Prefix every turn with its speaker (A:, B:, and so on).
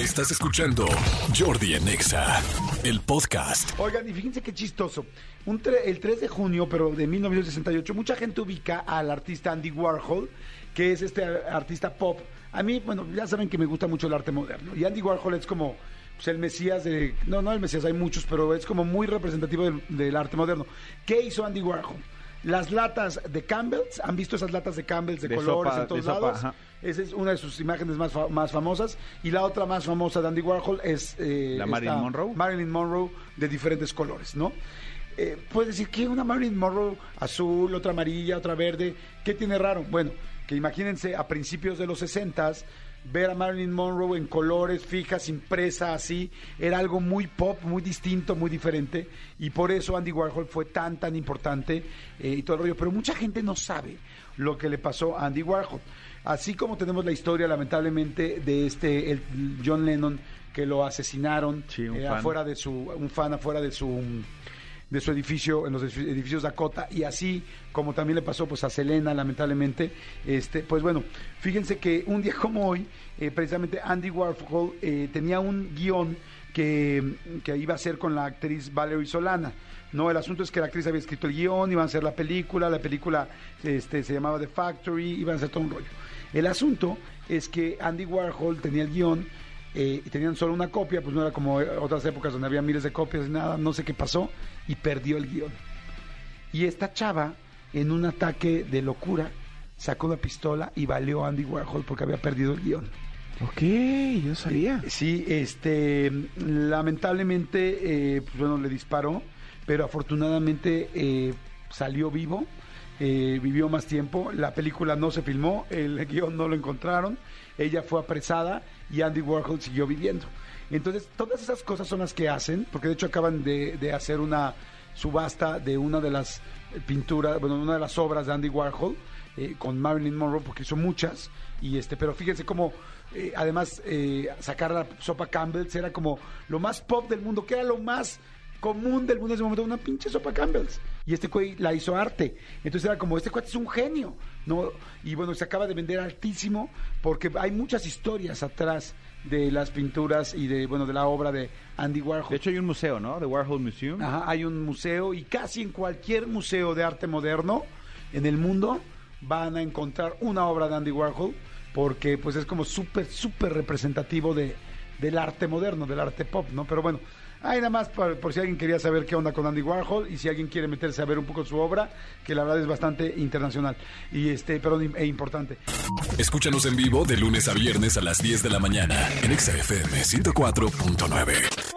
A: Estás escuchando Jordi en Exa, el podcast.
B: Oigan, y fíjense qué chistoso. El 3 de junio, pero de 1968, mucha gente ubica al artista Andy Warhol, que es este artista pop. A mí, bueno, ya saben que me gusta mucho el arte moderno. Y Andy Warhol es como pues, el mesías de... No, no el mesías, hay muchos, pero es como muy representativo del arte moderno. ¿Qué hizo Andy Warhol? Las latas de Campbell's, ¿han visto esas latas de Campbell's de,
C: De
B: colores
C: sopa,
B: en todos
C: sopa,
B: lados? Esa es una de sus imágenes más, fa- más famosas. Y la otra más famosa de Andy Warhol es... eh,
C: ¿La Marilyn Monroe?
B: Marilyn Monroe de diferentes colores, ¿no? Eh, puedes decir que una Marilyn Monroe azul, otra amarilla, otra verde, ¿qué tiene raro? Bueno, que imagínense a principios de los 60 ver a Marilyn Monroe en colores fijas, impresa así, era algo muy pop, muy distinto, muy diferente, y por eso Andy Warhol fue tan, tan importante eh, y todo el rollo. Pero mucha gente no sabe lo que le pasó a Andy Warhol. Así como tenemos la historia, lamentablemente, de este el John Lennon que lo asesinaron
C: Sí,
B: eh, afuera de su un fan afuera de su de su edificio en los edifi- edificios Dakota y así como también le pasó pues a Selena lamentablemente este pues bueno fíjense que un día como hoy eh, precisamente Andy Warhol eh, tenía un guion que, que iba a hacer con la actriz Valerie Solana. No el asunto es que la actriz había escrito el guion iban a hacer la película la película este se llamaba The Factory iban a hacer todo un rollo. El asunto es que Andy Warhol tenía el guion eh, y tenían solo una copia, pues no era como otras épocas donde había miles de copias y nada, no sé qué pasó, y perdió el guion. Y esta chava, en un ataque de locura, sacó una pistola y valió a Andy Warhol porque había perdido el guion.
C: Ok, yo sabía.
B: Sí, este, lamentablemente, eh, pues bueno, le disparó, pero afortunadamente eh, salió vivo, eh, vivió más tiempo. La película no se filmó, el guion no lo encontraron, ella fue apresada y Andy Warhol siguió viviendo. Entonces, todas esas cosas son las que hacen, porque de hecho acaban de, hacer una subasta de una de las pinturas, bueno, una de las obras de Andy Warhol eh, con Marilyn Monroe, porque hizo muchas, y este, pero fíjense cómo eh, además eh, sacar la sopa Campbell's era como lo más pop del mundo, que era lo más común del mundo en ese momento, una pinche sopa Campbell's. Y este güey la hizo arte. Entonces era como, este cuate es un genio, ¿no? Y bueno, se acaba de vender altísimo porque hay muchas historias atrás de las pinturas y de, bueno, de la obra de Andy Warhol.
C: De hecho, hay un museo, ¿no? The Warhol Museum.
B: Ajá, hay un museo y casi en cualquier museo de arte moderno en el mundo van a encontrar una obra de Andy Warhol porque pues es como súper, súper representativo de, del arte moderno, del arte pop, ¿no? Pero bueno, ahí nada más por, si alguien quería saber qué onda con Andy Warhol y si alguien quiere meterse a ver un poco su obra, que la verdad es bastante internacional y este, pero e importante.
A: Escúchanos en vivo de lunes a viernes a las 10 de la mañana en Exa FM 104.9.